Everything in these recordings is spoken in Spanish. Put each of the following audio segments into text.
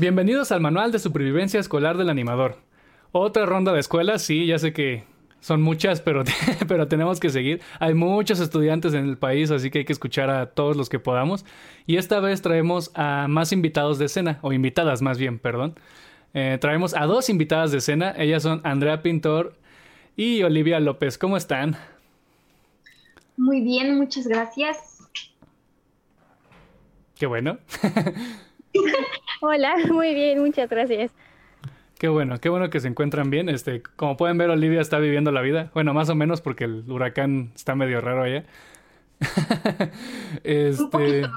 Bienvenidos al Manual de Supervivencia Escolar del Animador. Otra ronda de escuelas, sí, ya sé que son muchas, pero, pero tenemos que seguir. Hay muchos estudiantes en el país, así que hay que escuchar a todos los que podamos. Y esta vez traemos a más invitados de escena, o invitadas más bien, perdón. Eh, traemos a dos invitadas de escena. Ellas son Andrea Pintor y Olivia López. ¿Cómo están? Muy bien, muchas gracias. Qué bueno. Hola, muy bien, muchas gracias. Qué bueno, qué bueno que se encuentran bien. Este, como pueden ver, Olivia está viviendo la vida. Bueno, más o menos porque el huracán está medio raro allá. este...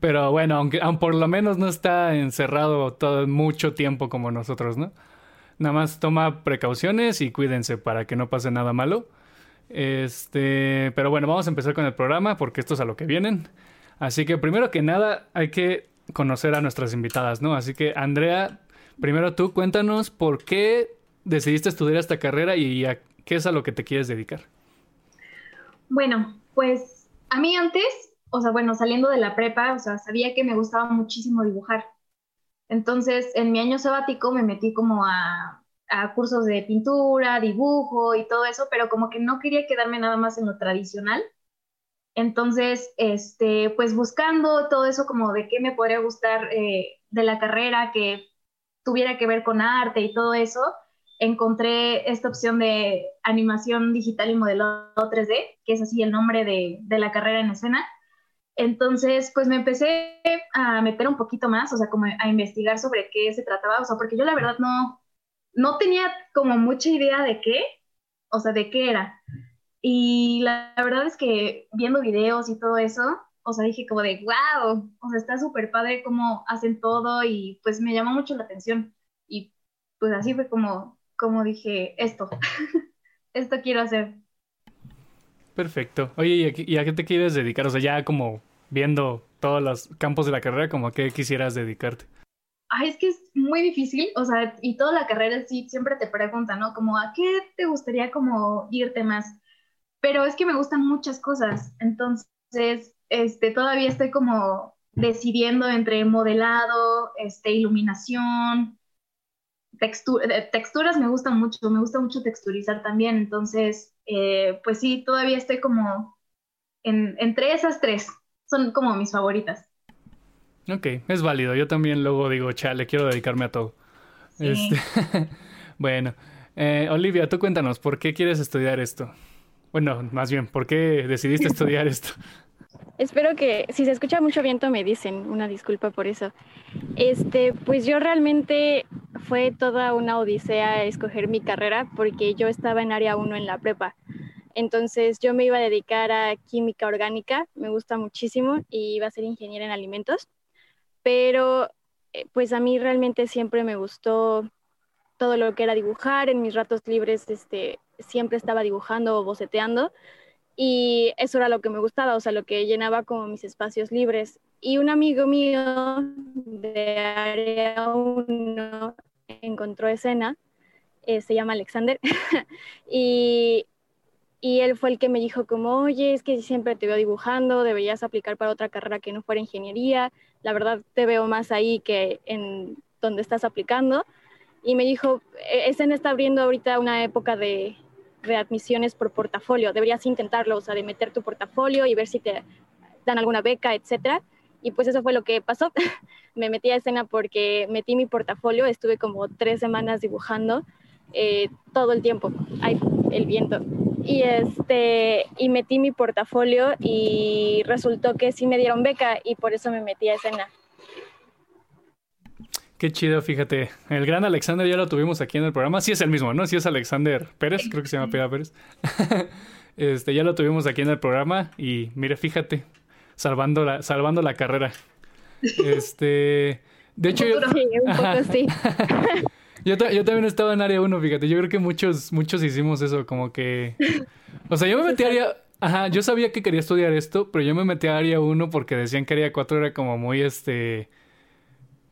Pero bueno, aunque, aunque, por lo menos no está encerrado todo mucho tiempo como nosotros, ¿no? Nada más toma precauciones y cuídense para que no pase nada malo. Este, pero bueno, vamos a empezar con el programa porque esto es a lo que vienen. Así que primero que nada hay que conocer a nuestras invitadas, ¿no? Así que Andrea, primero tú cuéntanos por qué decidiste estudiar esta carrera y a qué es a lo que te quieres dedicar. Bueno, pues a mí antes, o sea, bueno, saliendo de la prepa, o sea, sabía que me gustaba muchísimo dibujar. Entonces, en mi año sabático me metí como a, a cursos de pintura, dibujo y todo eso, pero como que no quería quedarme nada más en lo tradicional, entonces, este, pues buscando todo eso como de qué me podría gustar eh, de la carrera que tuviera que ver con arte y todo eso, encontré esta opción de animación digital y modelo 3D, que es así el nombre de, de la carrera en escena. Entonces, pues me empecé a meter un poquito más, o sea, como a investigar sobre qué se trataba, o sea, porque yo la verdad no, no tenía como mucha idea de qué, o sea, de qué era. Y la, verdad es que viendo videos y todo eso, o sea, dije como de, wow, o sea, está súper padre cómo hacen todo y pues me llamó mucho la atención. Y pues así fue como, como dije, esto, esto quiero hacer. Perfecto. Oye, ¿y a, qué te quieres dedicar? O sea, ya como viendo todos los campos de la carrera, como a qué quisieras dedicarte. Ay, es que es muy difícil, o sea, y toda la carrera sí siempre te preguntan, ¿no? Como, ¿a qué te gustaría como irte más? Pero es que me gustan muchas cosas, entonces este, todavía estoy como decidiendo entre modelado, este, iluminación, eh, texturas me gustan mucho, me gusta mucho texturizar también, entonces, eh, pues sí, todavía estoy como en, entre esas tres, son como mis favoritas. Ok, es válido, yo también luego digo, chale, quiero dedicarme a todo. Este, bueno, eh, Olivia, tú cuéntanos, ¿por qué quieres estudiar esto? Bueno, más bien, ¿por qué decidiste estudiar esto? Espero que si se escucha mucho viento me dicen, una disculpa por eso. Este, pues yo realmente fue toda una odisea escoger mi carrera porque yo estaba en área 1 en la prepa. Entonces yo me iba a dedicar a química orgánica, me gusta muchísimo y iba a ser ingeniera en alimentos. Pero eh, pues a mí realmente siempre me gustó todo lo que era dibujar en mis ratos libres, este, siempre estaba dibujando o boceteando y eso era lo que me gustaba, o sea, lo que llenaba como mis espacios libres. Y un amigo mío de Área 1 encontró escena, eh, se llama Alexander, y, y él fue el que me dijo como, oye, es que siempre te veo dibujando, deberías aplicar para otra carrera que no fuera ingeniería, la verdad te veo más ahí que en donde estás aplicando. Y me dijo, e-, escena está abriendo ahorita una época de, readmisiones por portafolio. Deberías intentarlo, o sea, de meter tu portafolio y ver si te dan alguna beca, etcétera. Y pues eso fue lo que pasó. me metí a escena porque metí mi portafolio, estuve como tres semanas dibujando eh, todo el tiempo. Ay, el viento. Y, este, y metí mi portafolio y resultó que sí me dieron beca y por eso me metí a escena. Qué chido, fíjate. El gran Alexander ya lo tuvimos aquí en el programa. Sí es el mismo, ¿no? Sí es Alexander Pérez, creo que se llama Pérez Pérez. este, ya lo tuvimos aquí en el programa y mire, fíjate, salvando la, salvando la carrera. Este, de hecho, yo, sí, un poco sí. yo, yo, también estaba en área 1, fíjate. Yo creo que muchos, muchos hicimos eso, como que. O sea, yo me metí a área. Ajá, yo sabía que quería estudiar esto, pero yo me metí a área 1 porque decían que área 4 era como muy este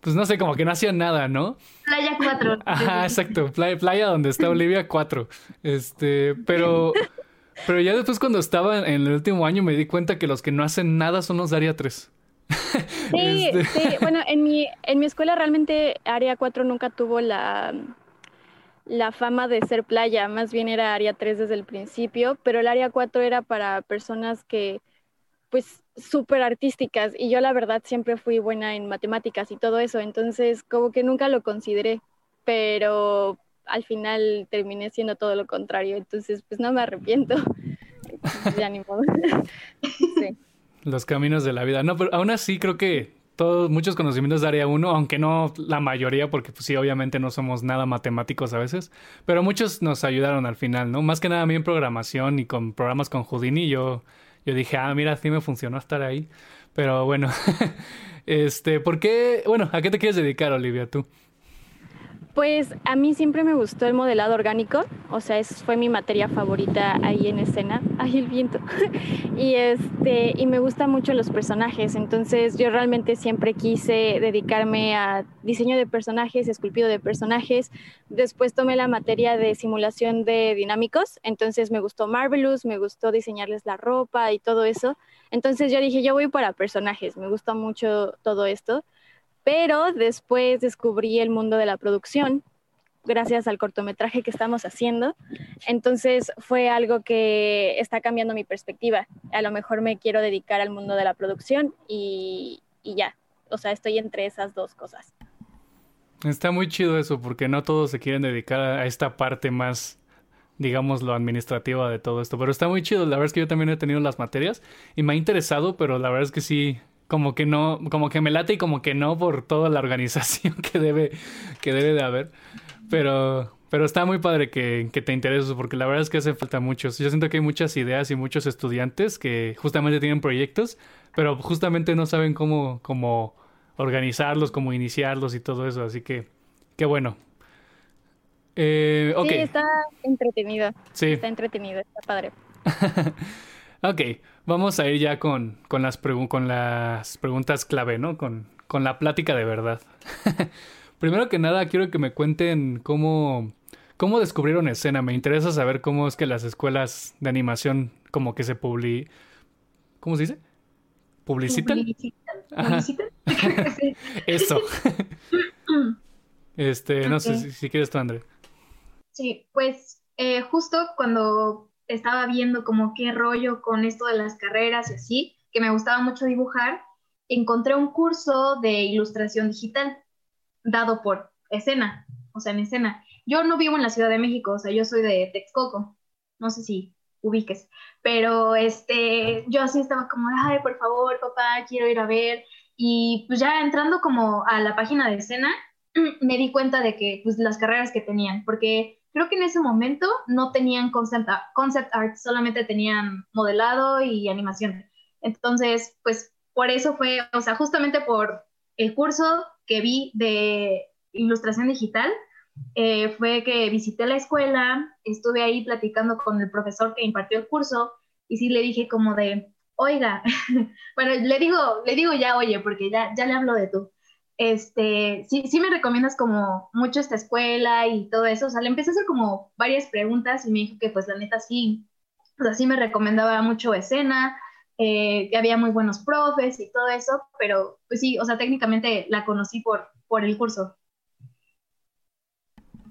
pues no sé, como que no hacían nada, ¿no? Playa 4. Ajá, exacto, playa, playa donde está Olivia 4. Este, pero, pero ya después cuando estaba en el último año me di cuenta que los que no hacen nada son los de área 3. Sí, este sí, bueno, en mi, en mi escuela realmente Área 4 nunca tuvo la, la fama de ser playa, más bien era Área 3 desde el principio, pero el Área 4 era para personas que, pues, súper artísticas y yo la verdad siempre fui buena en matemáticas y todo eso, entonces como que nunca lo consideré, pero al final terminé siendo todo lo contrario, entonces pues no me arrepiento. ya ni modo. Los caminos de la vida. No, pero aún así creo que todos, muchos conocimientos de área 1, aunque no la mayoría, porque pues sí, obviamente no somos nada matemáticos a veces, pero muchos nos ayudaron al final, ¿no? Más que nada a mí en programación y con programas con Houdini, yo, yo dije, ah, mira, sí me funcionó estar ahí. Pero bueno, este, ¿por qué? Bueno, ¿a qué te quieres dedicar, Olivia, tú? Pues a mí siempre me gustó el modelado orgánico, o sea, es, fue mi materia favorita ahí en escena, ay el viento, y este, y me gustan mucho los personajes, entonces yo realmente siempre quise dedicarme a diseño de personajes, esculpido de personajes, después tomé la materia de simulación de dinámicos, entonces me gustó Marvelous, me gustó diseñarles la ropa y todo eso, entonces yo dije, yo voy para personajes, me gusta mucho todo esto, pero después descubrí el mundo de la producción gracias al cortometraje que estamos haciendo. Entonces fue algo que está cambiando mi perspectiva. A lo mejor me quiero dedicar al mundo de la producción y, ya. O sea, estoy entre esas dos cosas. Está muy chido eso, porque no todos se quieren dedicar a esta parte más, digamos, lo administrativa de todo esto. Pero está muy chido. La verdad es que yo también he tenido las materias y me ha interesado, pero la verdad es que sí, como que no, como que me late y como que no por toda la organización que debe, que debe de haber. Pero, pero está muy padre que, que te intereses porque la verdad es que hace falta muchos. Yo siento que hay muchas ideas y muchos estudiantes que justamente tienen proyectos, pero justamente no saben cómo, cómo organizarlos, cómo iniciarlos y todo eso. Así que, qué bueno. Eh, Sí, está entretenido. Sí. Está entretenido, está padre. ok, Vamos a ir ya con, con, las, con las preguntas clave, ¿no? Con, con la plática de verdad. Primero que nada, quiero que me cuenten cómo, cómo descubrieron escena. Me interesa saber cómo es que las escuelas de animación como que se publi... ¿Cómo se dice? ¿Publicitan? ¿Publicitan? Eso. este, no sé si, si, quieres tú, André. Sí, pues eh, justo cuando estaba viendo como qué rollo con esto de las carreras y así, que me gustaba mucho dibujar, encontré un curso de ilustración digital dado por escena, o sea, en escena. Yo no vivo en la Ciudad de México, o sea, yo soy de Texcoco, no sé si ubiques, pero este, yo así estaba como, ay, por favor, papá, quiero ir a ver, y pues ya entrando como a la página de escena, me di cuenta de que, pues, las carreras que tenían, porque creo que en ese momento no tenían concept, art, solamente tenían modelado y animación. Entonces, pues por eso fue, o sea, justamente por el curso que vi de ilustración digital, eh, fue que visité la escuela, estuve ahí platicando con el profesor que impartió el curso y sí le dije como de, oiga, bueno, le digo, le digo ya, oye, porque ya, ya le hablo de tú este, sí, sí me recomiendas como mucho esta escuela y todo eso. O sea, le empecé a hacer como varias preguntas y me dijo que pues la neta sí, pues así me recomendaba mucho escena, eh, que había muy buenos profes y todo eso, pero pues sí, o sea, técnicamente la conocí por, por el curso.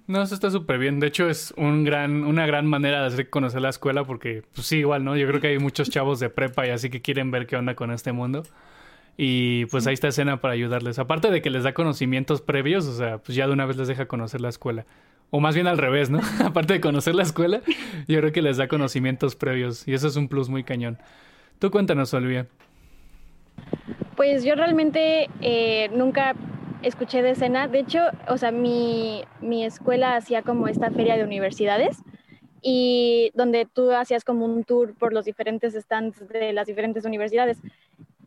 No, eso está súper bien. De hecho, es un gran, una gran manera de hacer conocer la escuela porque, pues sí, igual, ¿no? Yo creo que hay muchos chavos de prepa y así que quieren ver qué onda con este mundo. Y pues ahí está escena para ayudarles. Aparte de que les da conocimientos previos, o sea, pues ya de una vez les deja conocer la escuela. O más bien al revés, ¿no? Aparte de conocer la escuela, yo creo que les da conocimientos previos. Y eso es un plus muy cañón. Tú cuéntanos, Olivia. Pues yo realmente eh, nunca escuché de escena. De hecho, o sea, mi, mi escuela hacía como esta feria de universidades y donde tú hacías como un tour por los diferentes stands de las diferentes universidades.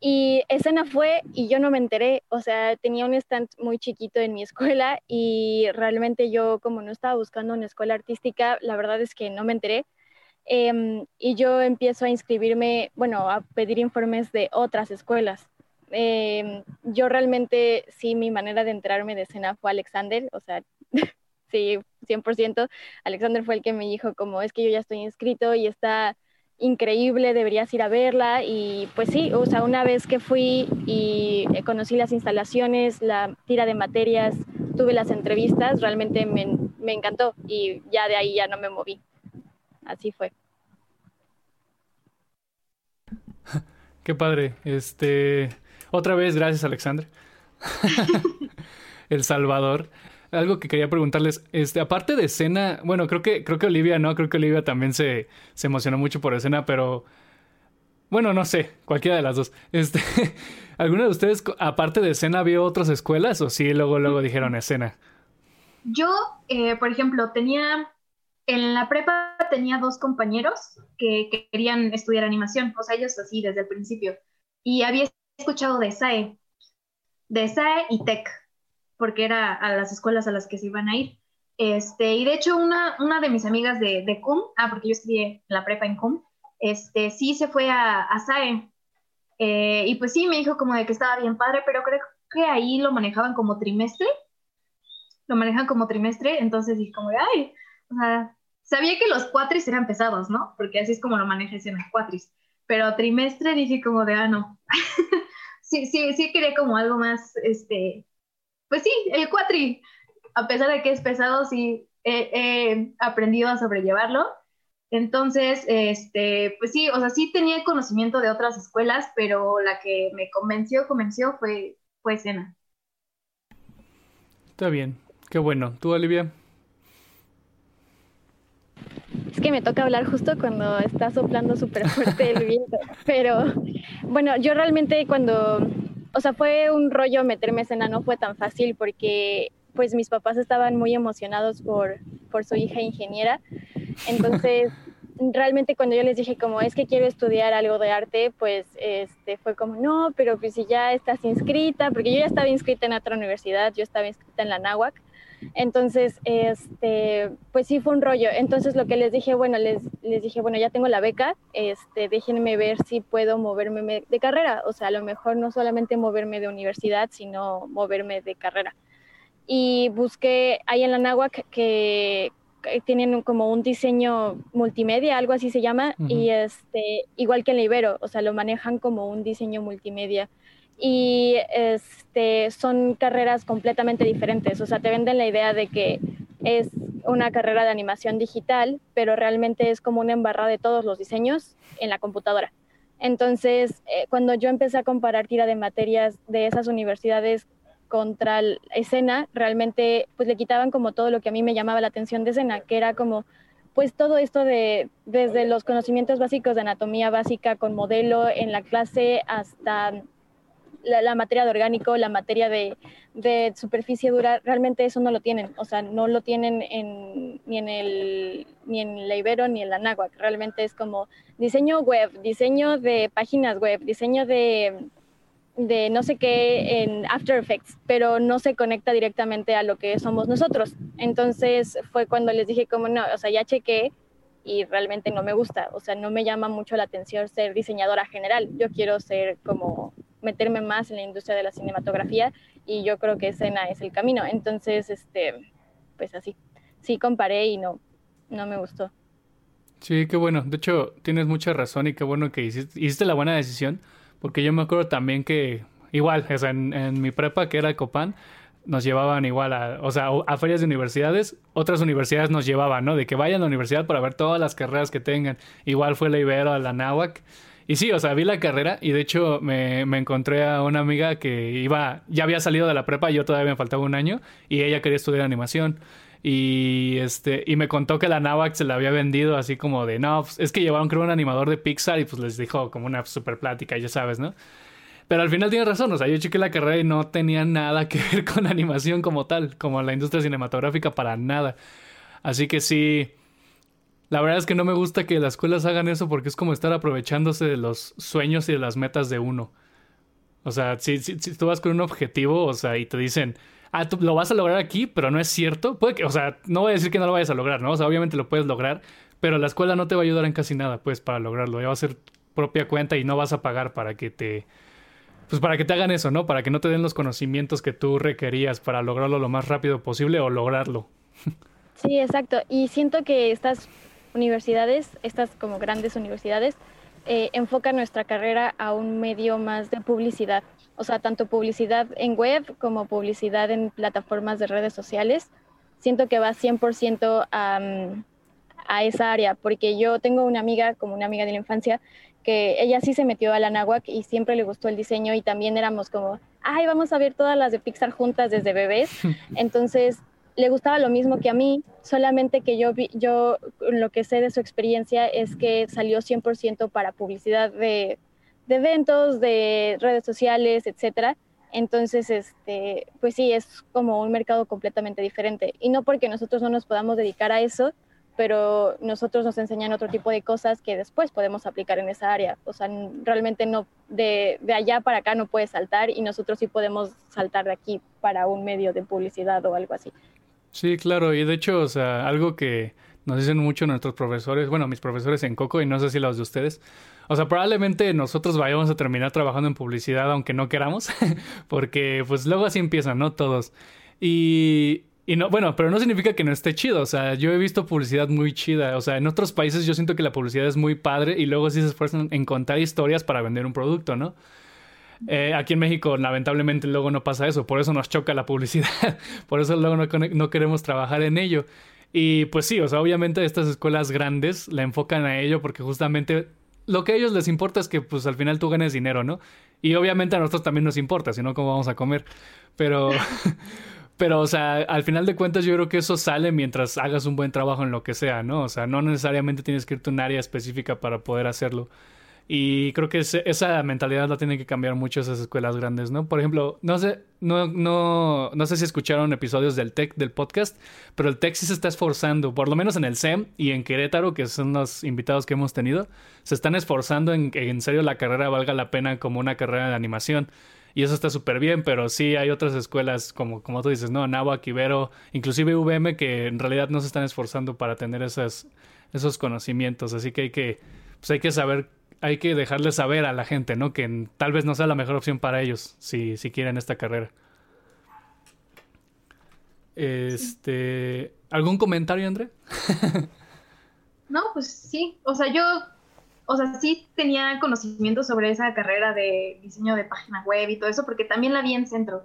Y escena fue y yo no me enteré, o sea, tenía un stand muy chiquito en mi escuela y realmente yo como no estaba buscando una escuela artística, la verdad es que no me enteré. Em, y yo empiezo a inscribirme, bueno, a pedir informes de otras escuelas. Em, yo realmente, sí, mi manera de enterarme de escena fue Alexander, o sea, sí, 100%. Alexander fue el que me dijo como, es que yo ya estoy inscrito y está increíble, deberías ir a verla y pues sí, o sea, una vez que fui y eh, conocí las instalaciones, la tira de materias, tuve las entrevistas, realmente me, me encantó y ya de ahí ya no me moví. Así fue. Qué padre. Este, otra vez, gracias, Alexandre. El Salvador. Algo que quería preguntarles, este, aparte de escena, bueno, creo que, creo que Olivia, ¿no? Creo que Olivia también se, se emocionó mucho por escena, pero bueno, no sé, cualquiera de las dos. Este, ¿Alguna de ustedes, aparte de escena, vio otras escuelas o sí luego, luego dijeron escena? Yo, eh, por ejemplo, tenía, en la prepa tenía dos compañeros que, querían estudiar animación, o sea, ellos así desde el principio. Y había escuchado de SAE, de SAE y TEC, porque era a las escuelas a las que se iban a ir. Este, y de hecho, una, una de mis amigas de, de CUM, ah, porque yo estudié la prepa en CUM, este, sí se fue a, a SAE. Eh, y pues sí, me dijo como de que estaba bien padre, pero creo que ahí lo manejaban como trimestre. Lo manejan como trimestre, entonces dije como ay, o sea, sabía que los cuatris eran pesados, ¿no? Porque así es como lo maneja en los cuatris. Pero trimestre dije como de, ah, no. sí, sí, sí quería como algo más, este, pues sí, el cuatri, a pesar de que es pesado, sí he, aprendido a sobrellevarlo. Entonces, este, pues sí, o sea, sí tenía conocimiento de otras escuelas, pero la que me convenció, convenció fue, fue Sena. Está bien, qué bueno. ¿Tú, Olivia? Es que me toca hablar justo cuando está soplando súper fuerte el viento, pero bueno, yo realmente cuando o sea, fue un rollo meterme escena, no fue tan fácil porque pues mis papás estaban muy emocionados por, por su hija ingeniera. Entonces, realmente cuando yo les dije como es que quiero estudiar algo de arte, pues este fue como no, pero pues si ya estás inscrita, porque yo ya estaba inscrita en otra universidad, yo estaba inscrita en la NAWAC. Entonces, este, pues sí fue un rollo. Entonces lo que les dije, bueno, les, les dije, bueno, ya tengo la beca, este, déjenme ver si puedo moverme de carrera. O sea, a lo mejor no solamente moverme de universidad, sino moverme de carrera. Y busqué ahí en la NAWAC que, tienen como un diseño multimedia, algo así se llama, y este, igual que en la Ibero, o sea, lo manejan como un diseño multimedia y este, son carreras completamente diferentes. O sea, te venden la idea de que es una carrera de animación digital, pero realmente es como una embarrada de todos los diseños en la computadora. Entonces, eh, cuando yo empecé a comparar tira de materias de esas universidades contra la escena, realmente pues le quitaban como todo lo que a mí me llamaba la atención de escena, que era como pues todo esto de desde los conocimientos básicos de anatomía básica con modelo en la clase hasta la, materia de orgánico, la materia de, superficie dura, realmente eso no lo tienen, o sea, no lo tienen ni, en el, ni en la Ibero ni en la Náhuac, realmente es como diseño web, diseño de páginas web, diseño de, de no sé qué en After Effects, pero no se conecta directamente a lo que somos nosotros. Entonces fue cuando les dije como no, o sea, ya chequé y realmente no me gusta, o sea, no me llama mucho la atención ser diseñadora general, yo quiero ser como meterme más en la industria de la cinematografía y yo creo que escena es el camino. Entonces, este, pues así, sí comparé y no, no me gustó. Sí, qué bueno. De hecho, tienes mucha razón y qué bueno que hiciste, hiciste la buena decisión, porque yo me acuerdo también que, igual, o sea, en, mi prepa, que era Copán, nos llevaban igual a, o sea, a ferias de universidades, otras universidades nos llevaban, ¿no? De que vayan a la universidad para ver todas las carreras que tengan. Igual fue la Ibero, la Náhuac. Y sí, o sea, vi la carrera y de hecho me, me, encontré a una amiga que iba, ya había salido de la prepa, yo todavía me faltaba un año y ella quería estudiar animación. Y este, y me contó que la Navax se la había vendido así como de, no, pues, es que llevaron creo un animador de Pixar y pues les dijo como una super plática, ya sabes, ¿no? Pero al final tiene razón, o sea, yo chequé la carrera y no tenía nada que ver con animación como tal, como la industria cinematográfica para nada. Así que sí, la verdad es que no me gusta que las escuelas hagan eso porque es como estar aprovechándose de los sueños y de las metas de uno. O sea, si, si, tú vas con un objetivo, o sea, y te dicen, ah, tú lo vas a lograr aquí, pero no es cierto. Puede que, o sea, no voy a decir que no lo vayas a lograr, ¿no? O sea, obviamente lo puedes lograr, pero la escuela no te va a ayudar en casi nada, pues, para lograrlo. Ya va a ser propia cuenta y no vas a pagar para que te, pues para que te hagan eso, ¿no? Para que no te den los conocimientos que tú requerías para lograrlo lo más rápido posible o lograrlo. Sí, exacto. Y siento que estás universidades, estas como grandes universidades, eh, enfocan nuestra carrera a un medio más de publicidad, o sea, tanto publicidad en web como publicidad en plataformas de redes sociales. Siento que va 100% a, a esa área, porque yo tengo una amiga, como una amiga de la infancia, que ella sí se metió a la náhuac y siempre le gustó el diseño y también éramos como, ay, vamos a ver todas las de Pixar juntas desde bebés. Entonces, le gustaba lo mismo que a mí, solamente que yo, yo lo que sé de su experiencia es que salió 100% para publicidad de, de, eventos, de redes sociales, etcétera. Entonces, este, pues sí, es como un mercado completamente diferente. Y no porque nosotros no nos podamos dedicar a eso, pero nosotros nos enseñan otro tipo de cosas que después podemos aplicar en esa área. O sea, realmente no, de, de, allá para acá no puedes saltar y nosotros sí podemos saltar de aquí para un medio de publicidad o algo así. Sí, claro, y de hecho, o sea, algo que nos dicen mucho nuestros profesores, bueno, mis profesores en Coco y no sé si los de ustedes, o sea, probablemente nosotros vayamos a terminar trabajando en publicidad aunque no queramos, porque pues luego así empiezan, ¿no? Todos. Y, y no, bueno, pero no significa que no esté chido. O sea, yo he visto publicidad muy chida. O sea, en otros países yo siento que la publicidad es muy padre y luego sí se esfuerzan en contar historias para vender un producto, ¿no? Eh, aquí en México, lamentablemente, luego no pasa eso. Por eso nos choca la publicidad. por eso luego no, queremos trabajar en ello. Y pues sí, o sea, obviamente estas escuelas grandes la enfocan a ello porque justamente lo que a ellos les importa es que pues al final tú ganes dinero, ¿no? Y obviamente a nosotros también nos importa, si no, ¿cómo vamos a comer? Pero... Pero, o sea, al final de cuentas yo creo que eso sale mientras hagas un buen trabajo en lo que sea, ¿no? O sea, no necesariamente tienes que irte a un área específica para poder hacerlo. Y creo que esa mentalidad la tienen que cambiar mucho esas escuelas grandes, ¿no? Por ejemplo, no sé, no, no, no sé si escucharon episodios del TEC, del podcast, pero el TEC sí se está esforzando, por lo menos en el SEM y en Querétaro, que son los invitados que hemos tenido, se están esforzando en que en serio la carrera valga la pena como una carrera de animación. Y eso está súper bien, pero sí hay otras escuelas como, como tú dices, ¿no? Nahuac, Ibero, inclusive VM, que en realidad no se están esforzando para tener esas, esos conocimientos. Así que hay que, pues hay que saber, hay que dejarles saber a la gente, ¿no? Que tal vez no sea la mejor opción para ellos si, si quieren esta carrera. Este, ¿algún comentario, André? no, pues sí. O sea, yo o sea, sí tenía conocimiento sobre esa carrera de diseño de página web y todo eso, porque también la vi en centro.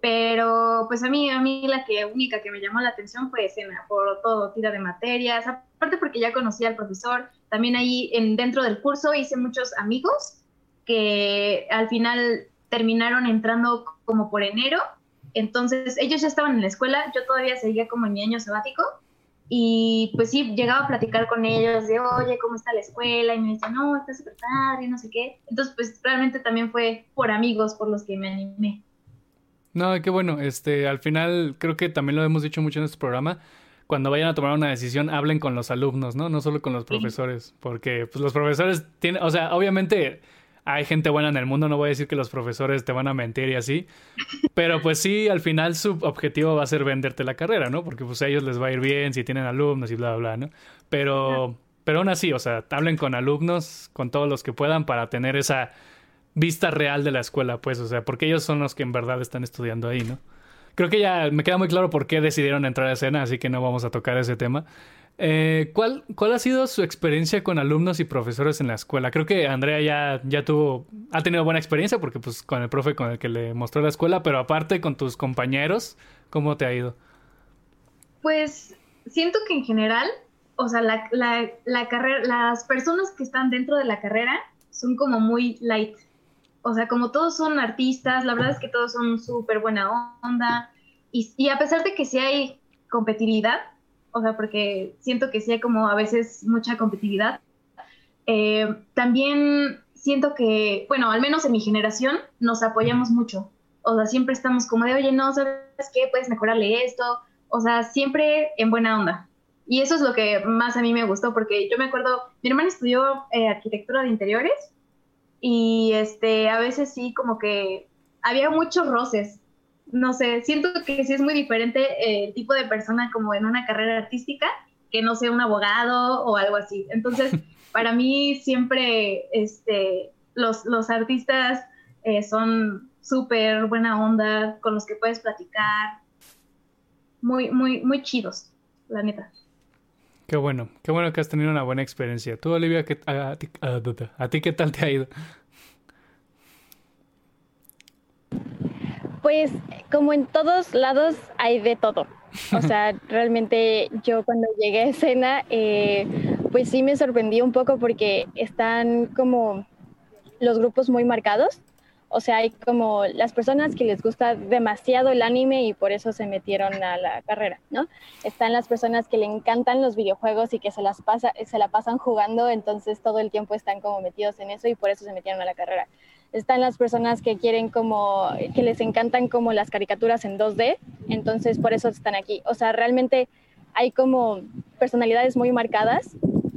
Pero pues a mí, a mí la que única que me llamó la atención fue escena, por todo, tira de materias, aparte porque ya conocía al profesor, también ahí en, dentro del curso hice muchos amigos que al final terminaron entrando como por enero, entonces ellos ya estaban en la escuela, yo todavía seguía como en mi año sabático, y pues sí, llegaba a platicar con ellos de, oye, ¿cómo está la escuela? Y me decían, no, está súper padre, no sé qué. Entonces, pues realmente también fue por amigos por los que me animé. No, qué bueno. Este, al final, creo que también lo hemos dicho mucho en este programa. Cuando vayan a tomar una decisión, hablen con los alumnos, ¿no? No solo con los profesores. Porque, pues, los profesores tienen, o sea, obviamente hay gente buena en el mundo, no voy a decir que los profesores te van a mentir y así, pero pues sí, al final su objetivo va a ser venderte la carrera, ¿no? Porque pues a ellos les va a ir bien si tienen alumnos y bla, bla, bla, ¿no? Pero, pero aún así, o sea, hablen con alumnos, con todos los que puedan para tener esa vista real de la escuela, pues, o sea, porque ellos son los que en verdad están estudiando ahí, ¿no? Creo que ya me queda muy claro por qué decidieron entrar a escena, así que no vamos a tocar ese tema. Eh, ¿cuál, ¿Cuál ha sido su experiencia con alumnos y profesores en la escuela? Creo que Andrea ya, ya tuvo, ha tenido buena experiencia porque pues con el profe con el que le mostró la escuela, pero aparte con tus compañeros, ¿cómo te ha ido? Pues siento que en general, o sea, la, la, carrera, las personas que están dentro de la carrera son como muy light. O sea, como todos son artistas, la verdad es que todos son súper buena onda. Y, y a pesar de que sí hay competitividad, o sea, porque siento que sí hay como a veces mucha competitividad. Eh, también siento que, bueno, al menos en mi generación nos apoyamos mucho. O sea, siempre estamos como de, oye, no, ¿sabes qué? Puedes mejorarle esto. O sea, siempre en buena onda. Y eso es lo que más a mí me gustó, porque yo me acuerdo, mi hermana estudió eh, arquitectura de interiores y este, a veces sí como que había muchos roces no sé, siento que sí es muy diferente eh, el tipo de persona como en una carrera artística que no sea un abogado o algo así. Entonces, para mí siempre este, los, los artistas eh, son súper buena onda, con los que puedes platicar, muy, muy, muy chidos, la neta. Qué bueno, qué bueno que has tenido una buena experiencia. Tú, Olivia, a, ti, qué tal te ha ido? Pues como en todos lados hay de todo. O sea, realmente yo cuando llegué a escena, eh, pues sí me sorprendí un poco porque están como los grupos muy marcados. O sea, hay como las personas que les gusta demasiado el anime y por eso se metieron a la carrera, ¿no? Están las personas que le encantan los videojuegos y que se las pasa, se la pasan jugando, entonces todo el tiempo están como metidos en eso y por eso se metieron a la carrera. Están las personas que quieren como, que les encantan como las caricaturas en 2D, entonces por eso están aquí. O sea, realmente hay como personalidades muy marcadas,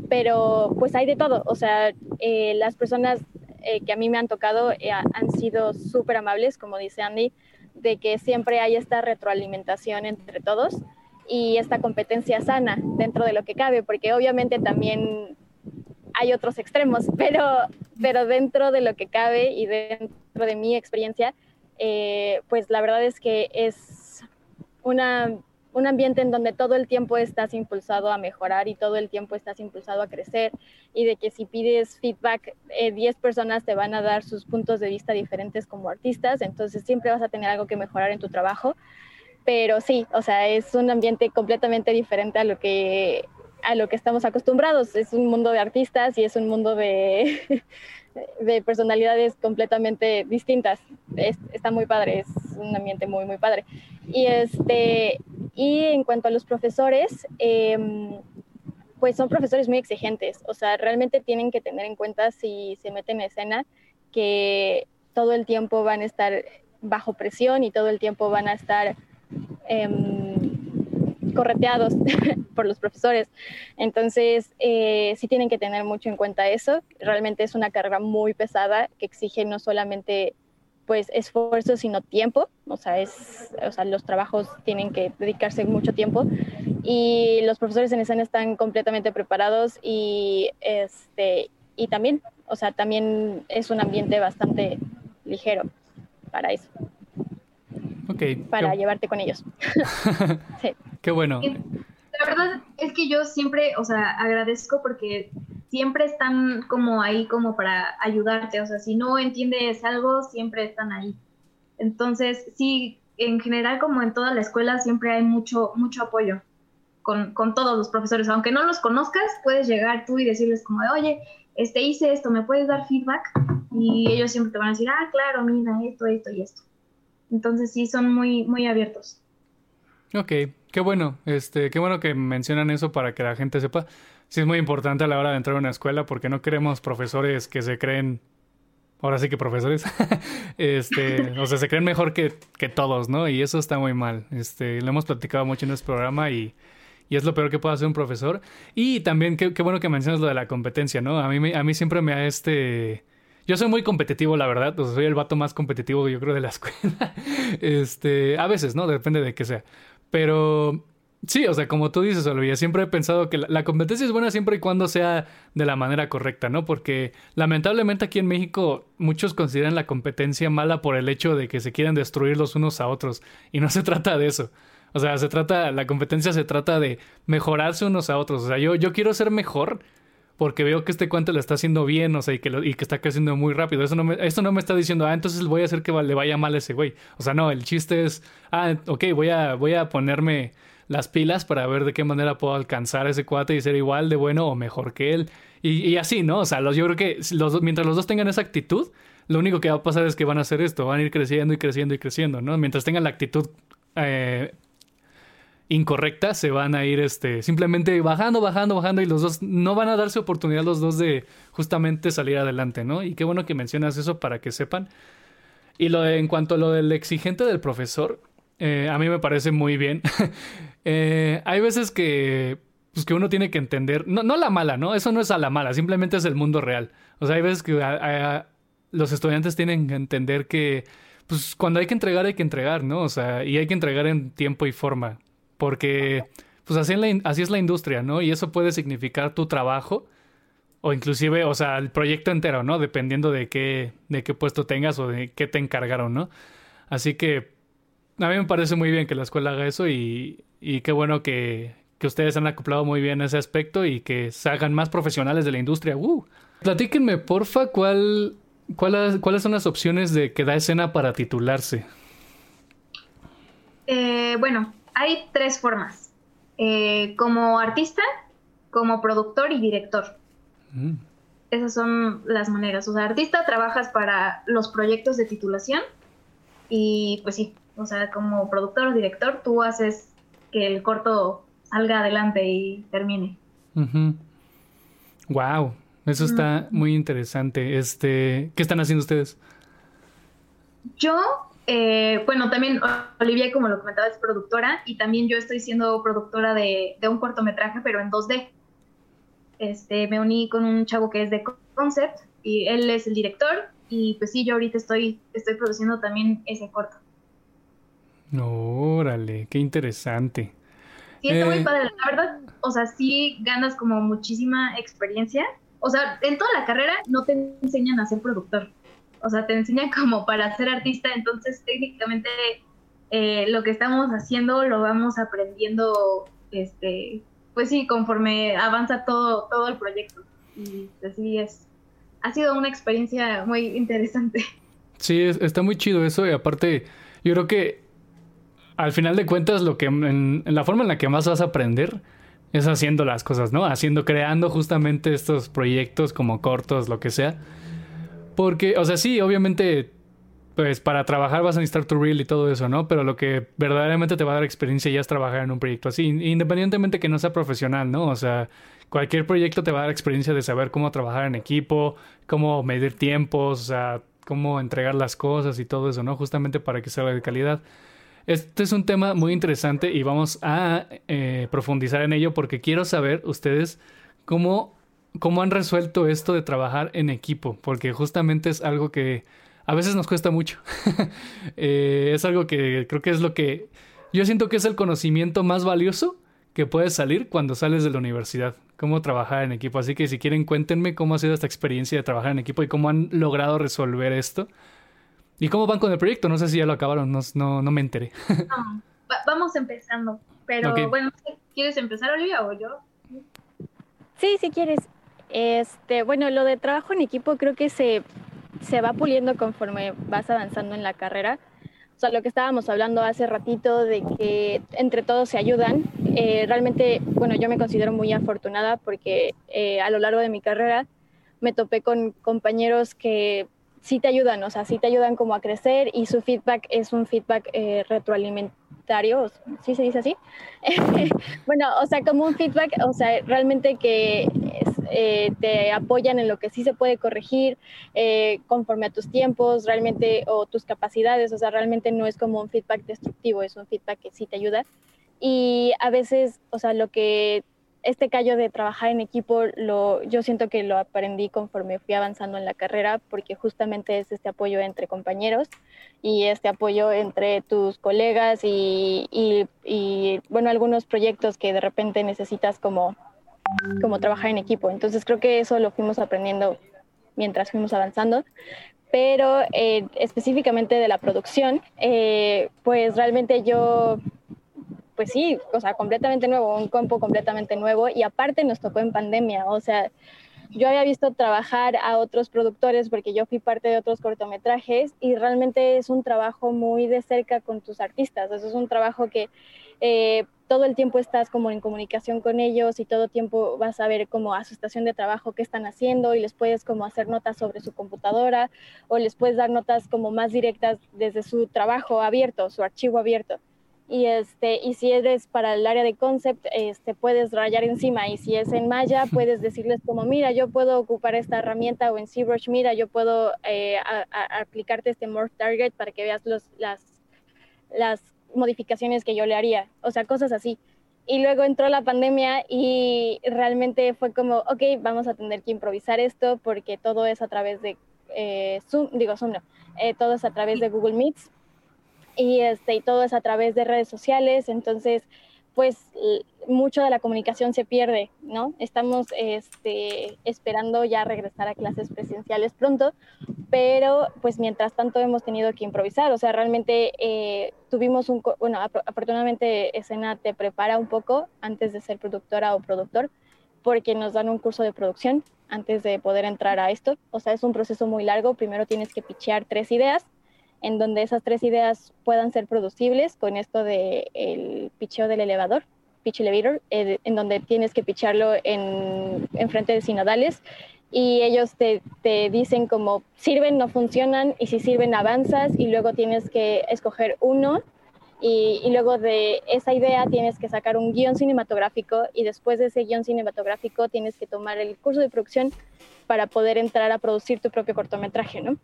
pero pues hay de todo. O sea, eh, las personas eh, que a mí me han tocado eh, han sido súper amables, como dice Andy, de que siempre hay esta retroalimentación entre todos y esta competencia sana dentro de lo que cabe, porque obviamente también hay otros extremos, pero, pero dentro de lo que cabe y dentro de mi experiencia, eh, pues la verdad es que es una un ambiente en donde todo el tiempo estás impulsado a mejorar y todo el tiempo estás impulsado a crecer y de que si pides feedback, 10 eh, personas te van a dar sus puntos de vista diferentes como artistas, entonces siempre vas a tener algo que mejorar en tu trabajo. Pero sí, o sea, es un ambiente completamente diferente a lo que a lo que estamos acostumbrados. Es un mundo de artistas y es un mundo de, de personalidades completamente distintas. está muy padre, es un ambiente muy, muy padre. Y, este, y en cuanto a los profesores, em, pues son profesores muy exigentes, o sea, realmente tienen que tener en cuenta si se meten en escena que todo el tiempo van a estar bajo presión y todo el tiempo van a estar... Em, correteados por los profesores. Entonces, eh, sí tienen que tener mucho en cuenta eso. Realmente es una carrera muy pesada que exige no solamente pues esfuerzo, sino tiempo. O sea, es, o sea, los trabajos tienen que dedicarse mucho tiempo y los profesores en escena están completamente preparados y, este, y también, o sea, también es un ambiente bastante ligero para eso. Okay. Para llevarte con ellos. sí. Qué bueno. La verdad es que yo siempre, o sea, agradezco porque siempre están como ahí como para ayudarte, o sea, si no entiendes algo, siempre están ahí. Entonces, sí, en general como en toda la escuela siempre hay mucho, mucho apoyo con, con todos los profesores. Aunque no los conozcas, puedes llegar tú y decirles como, oye, este, hice esto, ¿me puedes dar feedback? Y ellos siempre te van a decir, ah, claro, mira, esto, esto y esto. Entonces sí, son muy, muy abiertos. Ok, qué bueno. Este, qué bueno que mencionan eso para que la gente sepa. Sí es muy importante a la hora de entrar a una escuela porque no queremos profesores que se creen ahora sí que profesores, este, o sea, se creen mejor que, que, todos, ¿no? Y eso está muy mal. Este, lo hemos platicado mucho en este programa y, y es lo peor que puede hacer un profesor. Y también, qué, bueno que mencionas lo de la competencia, ¿no? A mí, a mí siempre me ha este... Yo soy muy competitivo, la verdad. O sea, soy el vato más competitivo, yo creo, de la escuela. Este, a veces, ¿no? Depende de qué sea. Pero sí, o sea, como tú dices, Olivia, siempre he pensado que la, competencia es buena siempre y cuando sea de la manera correcta, ¿no? Porque lamentablemente aquí en México muchos consideran la competencia mala por el hecho de que se quieren destruir los unos a otros. Y no se trata de eso. O sea, se trata, la competencia se trata de mejorarse unos a otros. O sea, yo, yo quiero ser mejor porque veo que este cuento lo está haciendo bien, o sea, y que, y que está creciendo muy rápido. Eso no, me, no me está diciendo, ah, entonces voy a hacer que le vaya mal ese güey. O sea, no, el chiste es, ah, ok, voy a, voy a ponerme las pilas para ver de qué manera puedo alcanzar a ese cuate y ser igual de bueno o mejor que él. Y, así, ¿no? O sea, yo creo que los, mientras los dos tengan esa actitud, lo único que va a pasar es que van a hacer esto, van a ir creciendo y creciendo y creciendo, ¿no? Mientras tengan la actitud eh, incorrecta, se van a ir este, simplemente bajando, bajando, bajando y los dos no van a darse oportunidad los dos de justamente salir adelante, ¿no? Y qué bueno que mencionas eso para que sepan. Y lo de, en cuanto a lo del exigente del profesor, eh, a mí me parece muy bien. Eh, hay veces que, pues que uno tiene que entender, no, no la mala, ¿no? Eso no es a la mala, simplemente es el mundo real. O sea, hay veces que los estudiantes tienen que entender que, pues cuando hay que entregar, hay que entregar, ¿no? O sea, y hay que entregar en tiempo y forma porque pues así, es la industria, ¿no? Y eso puede significar tu trabajo o inclusive, o sea, el proyecto entero, ¿no? Dependiendo de qué, de qué puesto tengas o de qué te encargaron, ¿no? Así que a mí me parece muy bien que la escuela haga eso y, y qué bueno que, que ustedes han acoplado muy bien ese aspecto y que se hagan más profesionales de la industria. ¡Uh! Platíquenme, porfa, ¿cuál, cuáles son las opciones de que da escena para titularse. Eh, bueno, hay tres formas. Eh, como artista, como productor y director. Mm. Esas son las maneras. O sea, artista trabajas para los proyectos de titulación y pues sí, o sea, como productor o director tú haces que el corto salga adelante y termine. Wow, eso está muy interesante. Este, ¿qué están haciendo ustedes? Yo, eh, bueno, también Olivia, como lo comentaba, es productora y también yo estoy siendo productora de, de un cortometraje, pero en 2D. Este, me uní con un chavo que es de Concept y él es el director y pues sí, yo ahorita estoy, estoy produciendo también ese corto. Órale, qué interesante. Sí, está muy eh, padre. La verdad, o sea, sí ganas como muchísima experiencia. O sea, en toda la carrera no te enseñan a ser productor. O sea, te enseñan como para ser artista. Entonces, técnicamente, eh, lo que estamos haciendo lo vamos aprendiendo este, pues sí, conforme avanza todo, todo el proyecto. Y así es. Ha sido una experiencia muy interesante. Sí, está muy chido eso y aparte, yo creo que al final de cuentas lo que en, la forma en la que más vas a aprender es haciendo las cosas, ¿no? Haciendo, creando justamente estos proyectos como cortos, lo que sea. Porque, o sea, sí, obviamente pues para trabajar vas a necesitar tu reel y todo eso, ¿no? Pero lo que verdaderamente te va a dar experiencia ya es trabajar en un proyecto así, independientemente que no sea profesional, ¿no? O sea, cualquier proyecto te va a dar experiencia de saber cómo trabajar en equipo, cómo medir tiempos, o sea, cómo entregar las cosas y todo eso, ¿no? Justamente para que sea de calidad. Este es un tema muy interesante y vamos a eh, profundizar en ello porque quiero saber ustedes cómo, cómo han resuelto esto de trabajar en equipo, porque justamente es algo que a veces nos cuesta mucho. Eh, es algo que creo que es lo que yo siento que es el conocimiento más valioso que puedes salir cuando sales de la universidad, cómo trabajar en equipo. Así que si quieren cuéntenme cómo ha sido esta experiencia de trabajar en equipo y cómo han logrado resolver esto. ¿Y cómo van con el proyecto? No sé si ya lo acabaron, no, no, me enteré. no, vamos empezando. Pero bueno, ¿quieres empezar, Olivia, o yo? Sí, si quieres. Este, bueno, lo de trabajo en equipo creo que se se va puliendo conforme vas avanzando en la carrera. O sea, lo que estábamos hablando hace ratito de que entre todos se ayudan. Eh, realmente, bueno, yo me considero muy afortunada porque eh, a lo largo de mi carrera me topé con compañeros que sí te ayudan, o sea, sí te ayudan como a crecer y su feedback es un feedback eh, retroalimentario, ¿sí se dice así? bueno, o sea, como un feedback, o sea, realmente que eh, te apoyan en lo que sí se puede corregir eh, conforme a tus tiempos, realmente, o tus capacidades, o sea, realmente no es como un feedback destructivo, es un feedback que sí te ayuda. Y a veces, o sea, lo que este callo de trabajar en equipo, lo, yo siento que lo aprendí conforme fui avanzando en la carrera, porque justamente es este apoyo entre compañeros y este apoyo entre tus colegas y, y bueno, algunos proyectos que de repente necesitas como como trabajar en equipo. Entonces creo que eso lo fuimos aprendiendo mientras fuimos avanzando. Pero eh, específicamente de la producción, eh, pues realmente yo, pues sí, o sea, completamente nuevo, un campo completamente nuevo y aparte nos tocó en pandemia, o sea, yo había visto trabajar a otros productores porque yo fui parte de otros cortometrajes y realmente es un trabajo muy de cerca con tus artistas, eso es un trabajo que eh, todo el tiempo estás como en comunicación con ellos y todo tiempo vas a ver como a su estación de trabajo qué están haciendo y les puedes como hacer notas sobre su computadora o les puedes dar notas como más directas desde su trabajo abierto, su archivo abierto. Y, este, y si eres para el área de concept, este, puedes rayar encima. Y si es en Maya, puedes decirles como, mira, yo puedo ocupar esta herramienta o en ZBrush, mira, yo puedo eh, aplicarte este Morph Target para que veas los, las, las modificaciones que yo le haría, o sea, cosas así. Y luego entró la pandemia y realmente fue como, ok, vamos a tener que improvisar esto porque todo es a través de eh, Zoom, digo Zoom no, eh, todo es a través de Google Meets y, este, todo es a través de redes sociales, entonces pues mucho de la comunicación se pierde, ¿no? Estamos este, esperando ya regresar a clases presenciales pronto, pero pues mientras tanto hemos tenido que improvisar, o sea, realmente eh, tuvimos un, bueno, afortunadamente escena te prepara un poco antes de ser productora o productor, porque nos dan un curso de producción antes de poder entrar a esto, o sea, es un proceso muy largo, primero tienes que pichear tres ideas, en donde esas tres ideas puedan ser producibles con esto del el picheo del elevador, pitch elevator, eh, en donde tienes que picharlo en, en frente de sinodales y ellos te, te, dicen como sirven, no funcionan, y si sirven avanzas y luego tienes que escoger uno y, y, luego de esa idea tienes que sacar un guion cinematográfico y después de ese guion cinematográfico tienes que tomar el curso de producción para poder entrar a producir tu propio cortometraje, ¿no?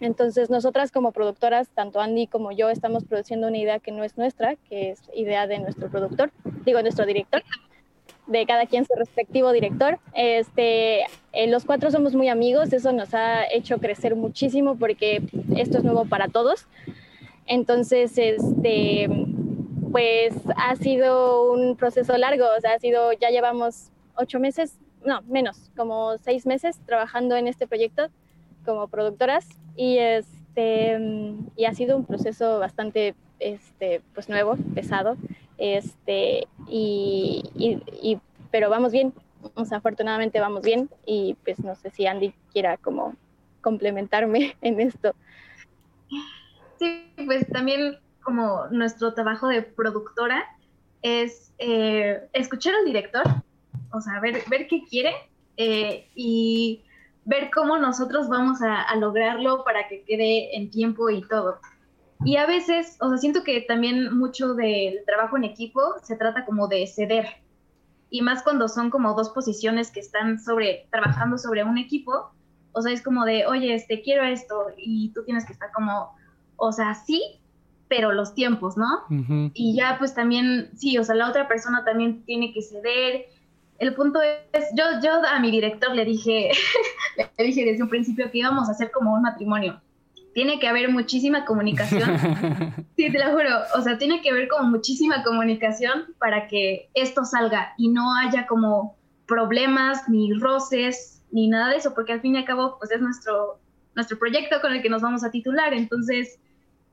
Entonces nosotras como productoras, tanto Andy como yo, estamos produciendo una idea que no es nuestra, que es idea de nuestro productor, digo nuestro director de cada quien su respectivo director. Este, eh, los cuatro somos muy amigos, eso nos ha hecho crecer muchísimo porque esto es nuevo para todos. Entonces, este, pues ha sido un proceso largo, o sea, ha sido, ya llevamos ocho meses, no, menos, como seis meses trabajando en este proyecto como productoras y este, y ha sido un proceso bastante, este, pues nuevo, pesado este, y, pero vamos bien, o sea, afortunadamente vamos bien y pues no sé si Andy quiera como complementarme en esto. Sí, pues también como nuestro trabajo de productora es eh, escuchar al director, o sea, ver, ver qué quiere eh, y ver cómo nosotros vamos a, a, lograrlo para que quede en tiempo y todo. Y a veces, o sea, siento que también mucho del trabajo en equipo se trata como de ceder. Y más cuando son como dos posiciones que están sobre, trabajando sobre un equipo, o sea, es como de, oye, este, quiero esto, y tú tienes que estar como, o sea, sí, pero los tiempos, ¿no? Y ya pues también, sí, o sea, la otra persona también tiene que ceder. El punto es, yo, yo a mi director le dije, le dije desde un principio que íbamos a hacer como un matrimonio tiene que haber muchísima comunicación. sí, te lo juro. O sea, tiene que haber como muchísima comunicación para que esto salga y no haya como problemas, ni roces, ni nada de eso, porque al fin y al cabo, pues es nuestro, nuestro proyecto con el que nos vamos a titular. Entonces,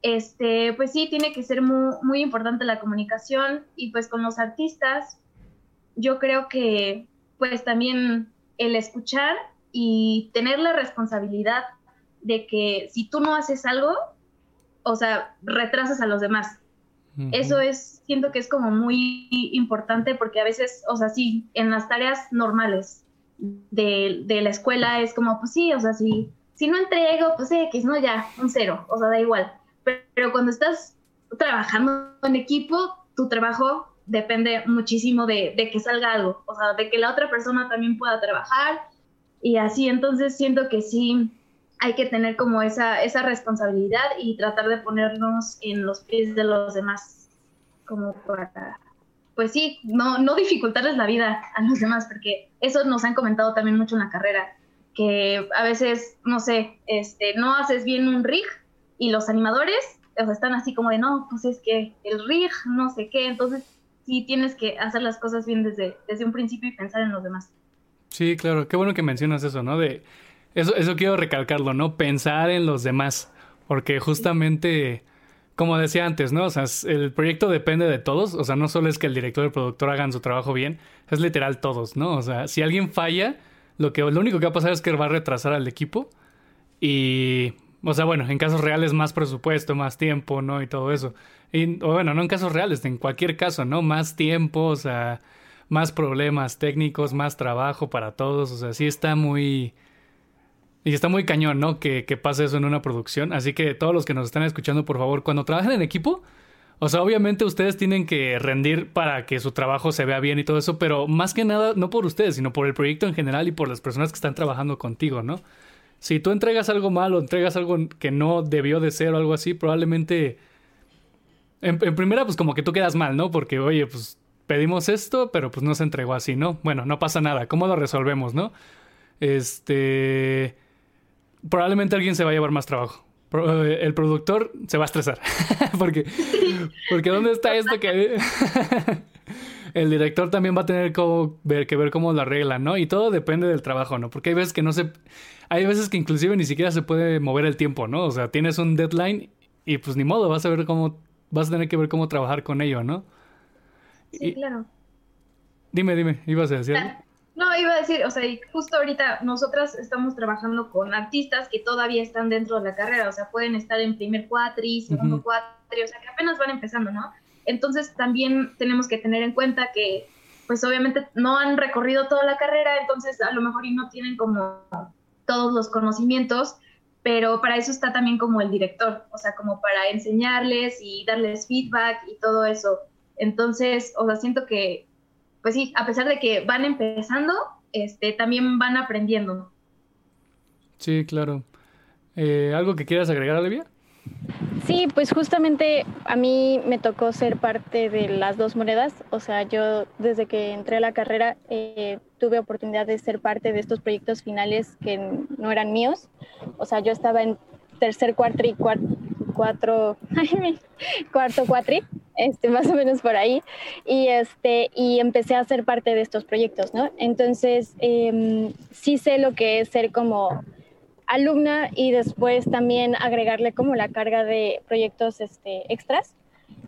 este, pues sí, tiene que ser muy, muy importante la comunicación y pues con los artistas, yo creo que pues también el escuchar y tener la responsabilidad de que si tú no haces algo, o sea, retrasas a los demás. Eso es, siento que es como muy importante porque a veces, o sea, sí, en las tareas normales de, de la escuela es como, pues sí, o sea, si, si no entrego, pues X, no, ya, un cero, o sea, da igual. Pero, pero cuando estás trabajando en equipo, tu trabajo depende muchísimo de, de, que salga algo, o sea, de que la otra persona también pueda trabajar y así, entonces siento que sí, hay que tener como esa, esa responsabilidad y tratar de ponernos en los pies de los demás, como para, pues sí, no, no dificultarles la vida a los demás, porque eso nos han comentado también mucho en la carrera, que a veces, no sé, este, no haces bien un rig y los animadores o están así como de, no, pues es que el rig, no sé qué, entonces sí tienes que hacer las cosas bien desde, desde un principio y pensar en los demás. Sí, claro, qué bueno que mencionas eso, ¿no? De eso, eso quiero recalcarlo, ¿no? Pensar en los demás. Porque justamente, como decía antes, ¿no? O sea, el proyecto depende de todos. O sea, no solo es que el director y el productor hagan su trabajo bien, es literal todos, ¿no? O sea, si alguien falla, lo, que, lo único que va a pasar es que va a retrasar al equipo. Y, o sea, bueno, en casos reales más presupuesto, más tiempo, ¿no? Y todo eso. Bueno, no en casos reales, en cualquier caso, ¿no? Más tiempo, o sea, más problemas técnicos, más trabajo para todos. O sea, sí está muy y está muy cañón, ¿no? Que, que pase eso en una producción. Así que todos los que nos están escuchando, por favor, cuando trabajen en equipo, o sea, obviamente ustedes tienen que rendir para que su trabajo se vea bien y todo eso, pero más que nada, no por ustedes, sino por el proyecto en general y por las personas que están trabajando contigo, ¿no? Si tú entregas algo mal o entregas algo que no debió de ser o algo así, probablemente... En, primera, pues como que tú quedas mal, ¿no? Porque, oye, pues pedimos esto, pero pues no se entregó así, ¿no? Bueno, no pasa nada. ¿Cómo lo resolvemos, no? Este probablemente alguien se va a llevar más trabajo. Eh, el productor se va a estresar. porque, porque ¿dónde está esto que... el director también va a tener que ver cómo lo arregla, ¿no? Y todo depende del trabajo, ¿no? Porque hay veces que no se... Hay veces que inclusive ni siquiera se puede mover el tiempo, ¿no? O sea, tienes un deadline y pues ni modo, vas a ver cómo... Vas a tener que ver cómo trabajar con ello, ¿no? Sí, claro. Dime, dime, ibas a decir. No, iba a decir, o sea, justo ahorita nosotras estamos trabajando con artistas que todavía están dentro de la carrera, o sea, pueden estar en primer cuatri, segundo cuatri, o sea, que apenas van empezando, ¿no? Entonces también tenemos que tener en cuenta que, pues obviamente no han recorrido toda la carrera, entonces a lo mejor y no tienen como todos los conocimientos, pero para eso está también como el director, o sea, como para enseñarles y darles feedback y todo eso. Entonces, o sea, siento que pues sí, a pesar de que van empezando, este, también van aprendiendo. Sí, claro. Eh, ¿Algo que quieras agregar, Olivia? Sí, pues justamente a mí me tocó ser parte de las dos monedas. O sea, yo desde que entré a la carrera eh, tuve oportunidad de ser parte de estos proyectos finales que no eran míos. O sea, yo estaba en tercer cuatri, cuatro, cuatro, cuarto cuatri este, más o menos por ahí, y, este, y empecé a ser parte de estos proyectos, ¿no? Entonces, eh, sí sé lo que es ser como alumna y después también agregarle como la carga de proyectos este, extras.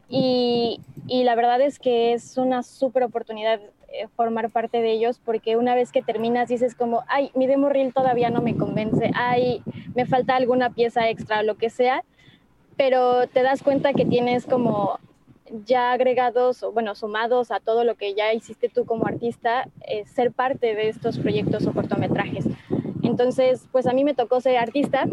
Y, y la verdad es que es una súper oportunidad eh, formar parte de ellos porque una vez que terminas dices como, ay, mi demo reel todavía no me convence, ay, me falta alguna pieza extra o lo que sea, pero te das cuenta que tienes como ya agregados o bueno, sumados a todo lo que ya hiciste tú como artista, eh, ser parte de estos proyectos o cortometrajes. Entonces, pues a mí me tocó ser artista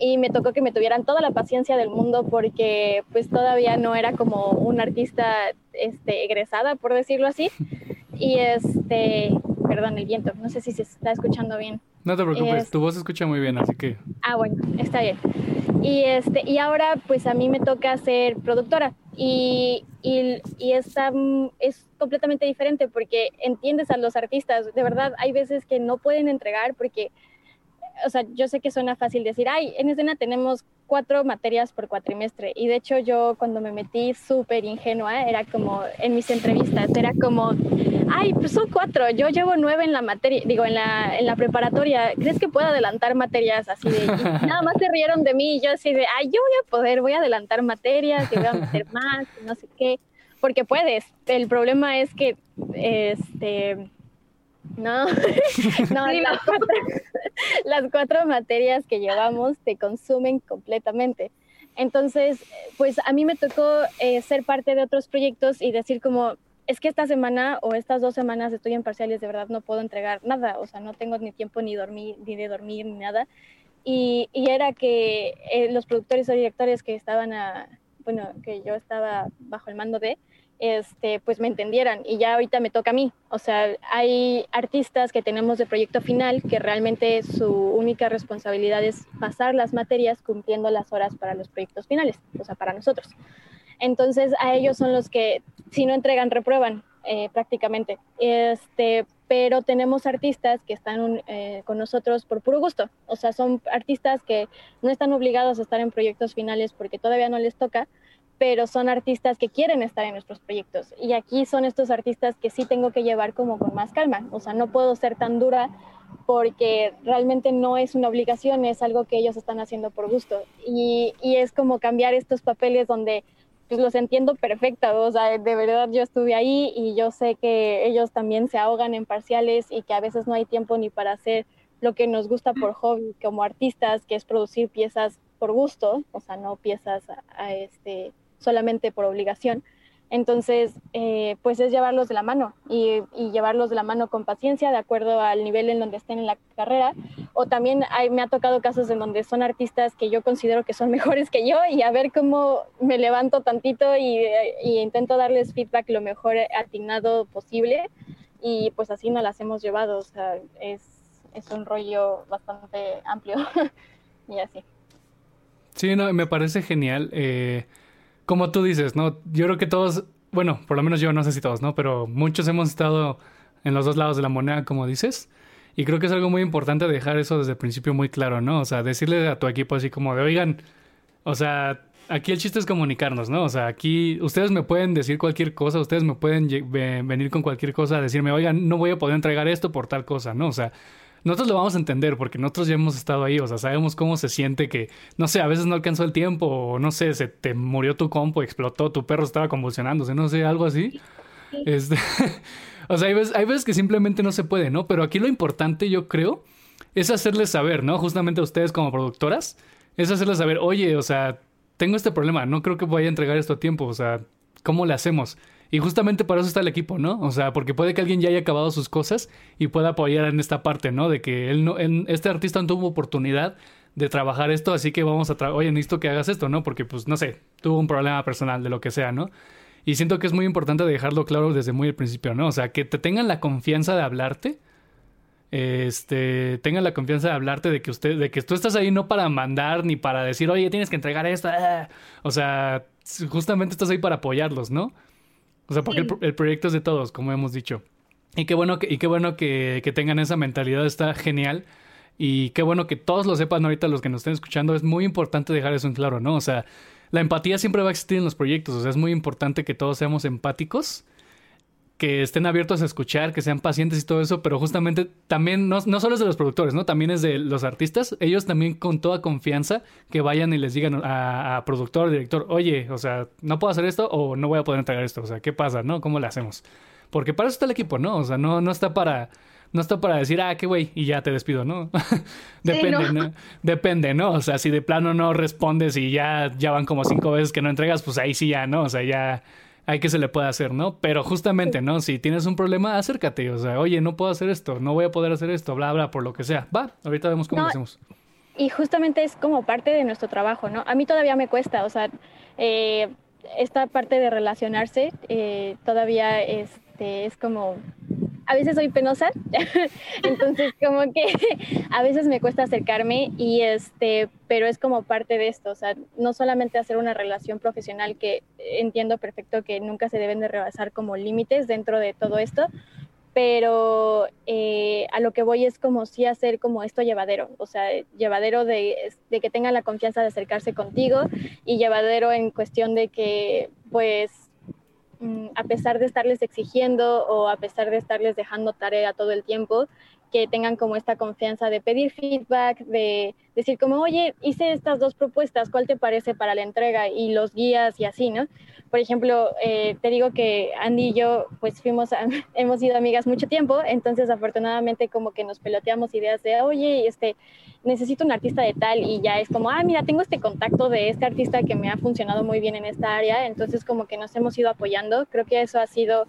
y me tocó que me tuvieran toda la paciencia del mundo porque pues todavía no era como un artista este, egresada, por decirlo así. Y este, perdón, el viento, no sé si se está escuchando bien. No te preocupes, tu voz se escucha muy bien, así que... Ah, bueno, está bien. Y, este, y ahora pues a mí me toca ser productora y, y, y esta, es completamente diferente porque entiendes a los artistas, de verdad hay veces que no pueden entregar porque o sea, yo sé que suena fácil decir, ay, en escena tenemos cuatro materias por cuatrimestre. Y de hecho yo cuando me metí súper ingenua, era como en mis entrevistas, era como, ay, pues son cuatro, yo llevo nueve en la materia, digo, en la, en la preparatoria, ¿crees que puedo adelantar materias así de, nada más se rieron de mí y yo así de, ay, yo voy a poder, voy a adelantar materias y voy a meter más, no sé qué, porque puedes. El problema es que, este no, no, las, cuatro, materias que llevamos te consumen completamente. Entonces, pues a mí me tocó eh, ser parte de otros proyectos y decir como, es que esta semana o estas dos semanas estoy en parciales, de verdad no puedo entregar nada, o sea, no tengo ni tiempo ni, dormir, ni de dormir ni nada. Y, y era que eh, los productores o directores que estaban, bueno, que yo estaba bajo el mando de, este, pues me entendieran y ya ahorita me toca a mí. O sea, hay artistas que tenemos de proyecto final que realmente su única responsabilidad es pasar las materias cumpliendo las horas para los proyectos finales, o sea, para nosotros. Entonces a ellos son los que si no entregan reprueban eh, prácticamente. Este, pero tenemos artistas que están eh, con nosotros por puro gusto. O sea, son artistas que no están obligados a estar en proyectos finales porque todavía no les toca, pero son artistas que quieren estar en nuestros proyectos. Y aquí son estos artistas que sí tengo que llevar como con más calma. O sea, no puedo ser tan dura porque realmente no es una obligación, es algo que ellos están haciendo por gusto. Y, y es como cambiar estos papeles donde pues los entiendo perfecto, o sea, de verdad yo estuve ahí y yo sé que ellos también se ahogan en parciales y que a veces no hay tiempo ni para hacer lo que nos gusta por hobby como artistas, que es producir piezas por gusto, o sea, no piezas a este solamente por obligación. Entonces, eh, pues es llevarlos de la mano y, llevarlos de la mano con paciencia, de acuerdo al nivel en donde estén en la carrera. O también hay, me ha tocado casos en donde son artistas que yo considero que son mejores que yo y a ver cómo me levanto tantito y, intento darles feedback lo mejor atinado posible. Y pues así nos las hemos llevado. O sea, es, es un rollo bastante amplio y así. Sí, no, me parece genial. Eh como tú dices, ¿no? Yo creo que todos, bueno, por lo menos yo no sé si todos, ¿no? Pero muchos hemos estado en los dos lados de la moneda, como dices. Y creo que es algo muy importante dejar eso desde el principio muy claro, ¿no? O sea, decirle a tu equipo así como de, oigan, o sea, aquí el chiste es comunicarnos, ¿no? O sea, aquí ustedes me pueden decir cualquier cosa, ustedes me pueden venir con cualquier cosa, decirme, oigan, no voy a poder entregar esto por tal cosa, ¿no? O sea, nosotros lo vamos a entender porque nosotros ya hemos estado ahí, o sea, sabemos cómo se siente que, no sé, a veces no alcanzó el tiempo, o no sé, se te murió tu compo, explotó, tu perro estaba convulsionándose, no sé, algo así. Este, o sea, hay veces, hay veces que simplemente no se puede, ¿no? Pero aquí lo importante, yo creo, es hacerles saber, ¿no? Justamente a ustedes como productoras, es hacerles saber, oye, o sea, tengo este problema, no creo que vaya a entregar esto a tiempo, o sea, ¿cómo le hacemos? Y justamente para eso está el equipo, ¿no? O sea, porque puede que alguien ya haya acabado sus cosas y pueda apoyar en esta parte, ¿no? De que él no, este artista no tuvo oportunidad de trabajar esto, así que vamos a trabajar, oye, necesito que hagas esto, ¿no? Porque, pues, no sé, tuvo un problema personal, de lo que sea, ¿no? Y siento que es muy importante dejarlo claro desde muy al principio, ¿no? O sea, que te tengan la confianza de hablarte, este, tengan la confianza de hablarte de que usted, de que tú estás ahí no para mandar ni para decir, oye, tienes que entregar esto, ah". o sea, justamente estás ahí para apoyarlos, ¿no? O sea, porque el, proyecto es de todos, como hemos dicho. Y qué bueno que, y qué bueno que, que tengan esa mentalidad, está genial. Y qué bueno que todos lo sepan ahorita los que nos estén escuchando. Es muy importante dejar eso en claro, ¿no? O sea, la empatía siempre va a existir en los proyectos. O sea, es muy importante que todos seamos empáticos que estén abiertos a escuchar, que sean pacientes y todo eso, pero justamente también no, no, solo es de los productores, ¿no? También es de los artistas, ellos también con toda confianza que vayan y les digan a, productor, director, oye, o sea, no puedo hacer esto o no voy a poder entregar esto, o sea, ¿qué pasa, no? ¿Cómo le hacemos? Porque para eso está el equipo, ¿no? O sea, no, no está para... No está para decir, ah, qué güey, y ya te despido, ¿no? Depende, ¿no? Depende, ¿no? O sea, si de plano no respondes y ya, ya van como cinco veces que no entregas, pues ahí sí ya, ¿no? O sea, ya, hay que se le puede hacer, ¿no? Pero justamente, ¿no? Si tienes un problema, acércate, o sea, oye, no puedo hacer esto, no voy a poder hacer esto, bla, bla, por lo que sea. Va, ahorita vemos cómo lo hacemos. Y justamente es como parte de nuestro trabajo, ¿no? A mí todavía me cuesta, o sea, eh, esta parte de relacionarse eh, todavía este, es como a veces soy penosa, entonces como que a veces me cuesta acercarme y este, pero es como parte de esto, o sea, no solamente hacer una relación profesional que entiendo perfecto que nunca se deben de rebasar como límites dentro de todo esto, pero eh, a lo que voy es como sí hacer como esto llevadero, o sea, llevadero de, de que tengan la confianza de acercarse contigo y llevadero en cuestión de que pues a pesar de estarles exigiendo o a pesar de estarles dejando tarea todo el tiempo, que tengan como esta confianza de pedir feedback, de decir como, oye, hice estas dos propuestas, ¿cuál te parece para la entrega? Y los guías y así, ¿no? Por ejemplo, eh, te digo que Andy y yo pues fuimos, hemos sido amigas mucho tiempo, entonces afortunadamente como que nos peloteamos ideas de, oye, este, necesito un artista de tal y ya es como, ah, mira, tengo este contacto de este artista que me ha funcionado muy bien en esta área, entonces como que nos hemos ido apoyando. Creo que eso ha sido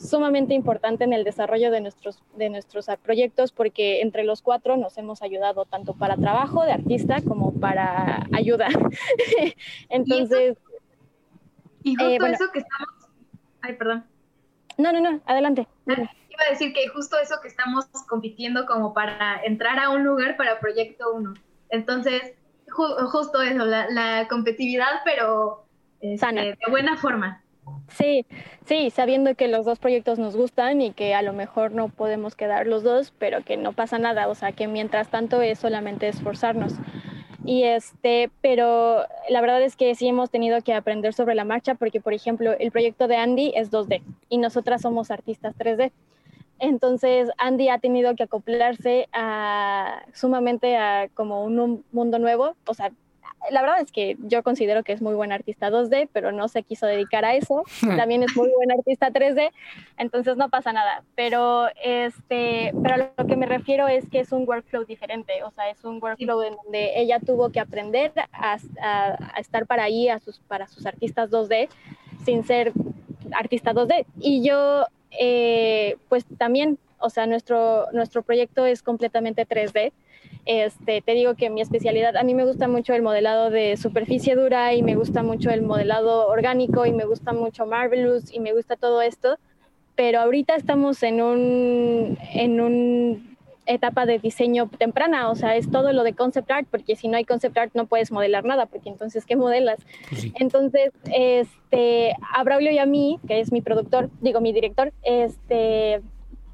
sumamente importante en el desarrollo de nuestros, de nuestros proyectos porque entre los cuatro nos hemos ayudado tanto para trabajo de artista como para ayuda. entonces... Y, justo eh, eso que estamos... Ay, perdón. No, no, no, adelante. Ah, iba a decir que justo eso que estamos compitiendo como para entrar a un lugar para Proyecto 1. Entonces, justo eso, la, competitividad, pero este, de buena forma. Sí, sí, sabiendo que los dos proyectos nos gustan y que a lo mejor no podemos quedar los dos, pero que no pasa nada, o sea, que mientras tanto es solamente esforzarnos. Y este, pero la verdad es que sí hemos tenido que aprender sobre la marcha porque, por ejemplo, el proyecto de Andy es 2D y nosotras somos artistas 3D. Entonces, Andy ha tenido que acoplarse a, sumamente a como un mundo nuevo. O sea, la verdad es que yo considero que es muy buen artista 2D, pero no se quiso dedicar a eso. También es muy buen artista 3D, entonces no pasa nada. Pero, este, pero a lo que me refiero es que es un workflow diferente, o sea, es un workflow en donde ella tuvo que aprender a, estar para ahí a sus, para sus artistas 2D sin ser artista 2D. Y yo, eh, pues también, o sea, nuestro, nuestro proyecto es completamente 3D. Este, te digo que mi especialidad, a mí me gusta mucho el modelado de superficie dura y me gusta mucho el modelado orgánico y me gusta mucho Marvelous y me gusta todo esto, pero ahorita estamos en un, en un etapa de diseño temprana, o sea, es todo lo de concept art, porque si no hay concept art no puedes modelar nada, porque entonces, ¿qué modelas? Pues entonces, este, a Braulio y a mí, que es mi productor, digo, mi director, este,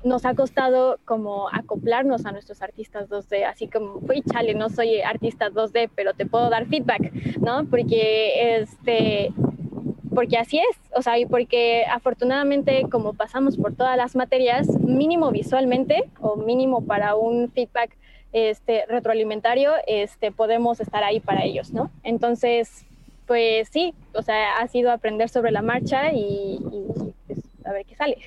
nos ha costado como acoplarnos a nuestros artistas 2D, así como, uy, chale, no soy artista 2D, pero te puedo dar feedback, ¿no? Porque, este, porque así es, o sea, y porque afortunadamente como pasamos por todas las materias, mínimo visualmente o mínimo para un feedback este, retroalimentario, este, podemos estar ahí para ellos, ¿no? Entonces, pues sí, o sea, ha sido aprender sobre la marcha y, a ver qué sale.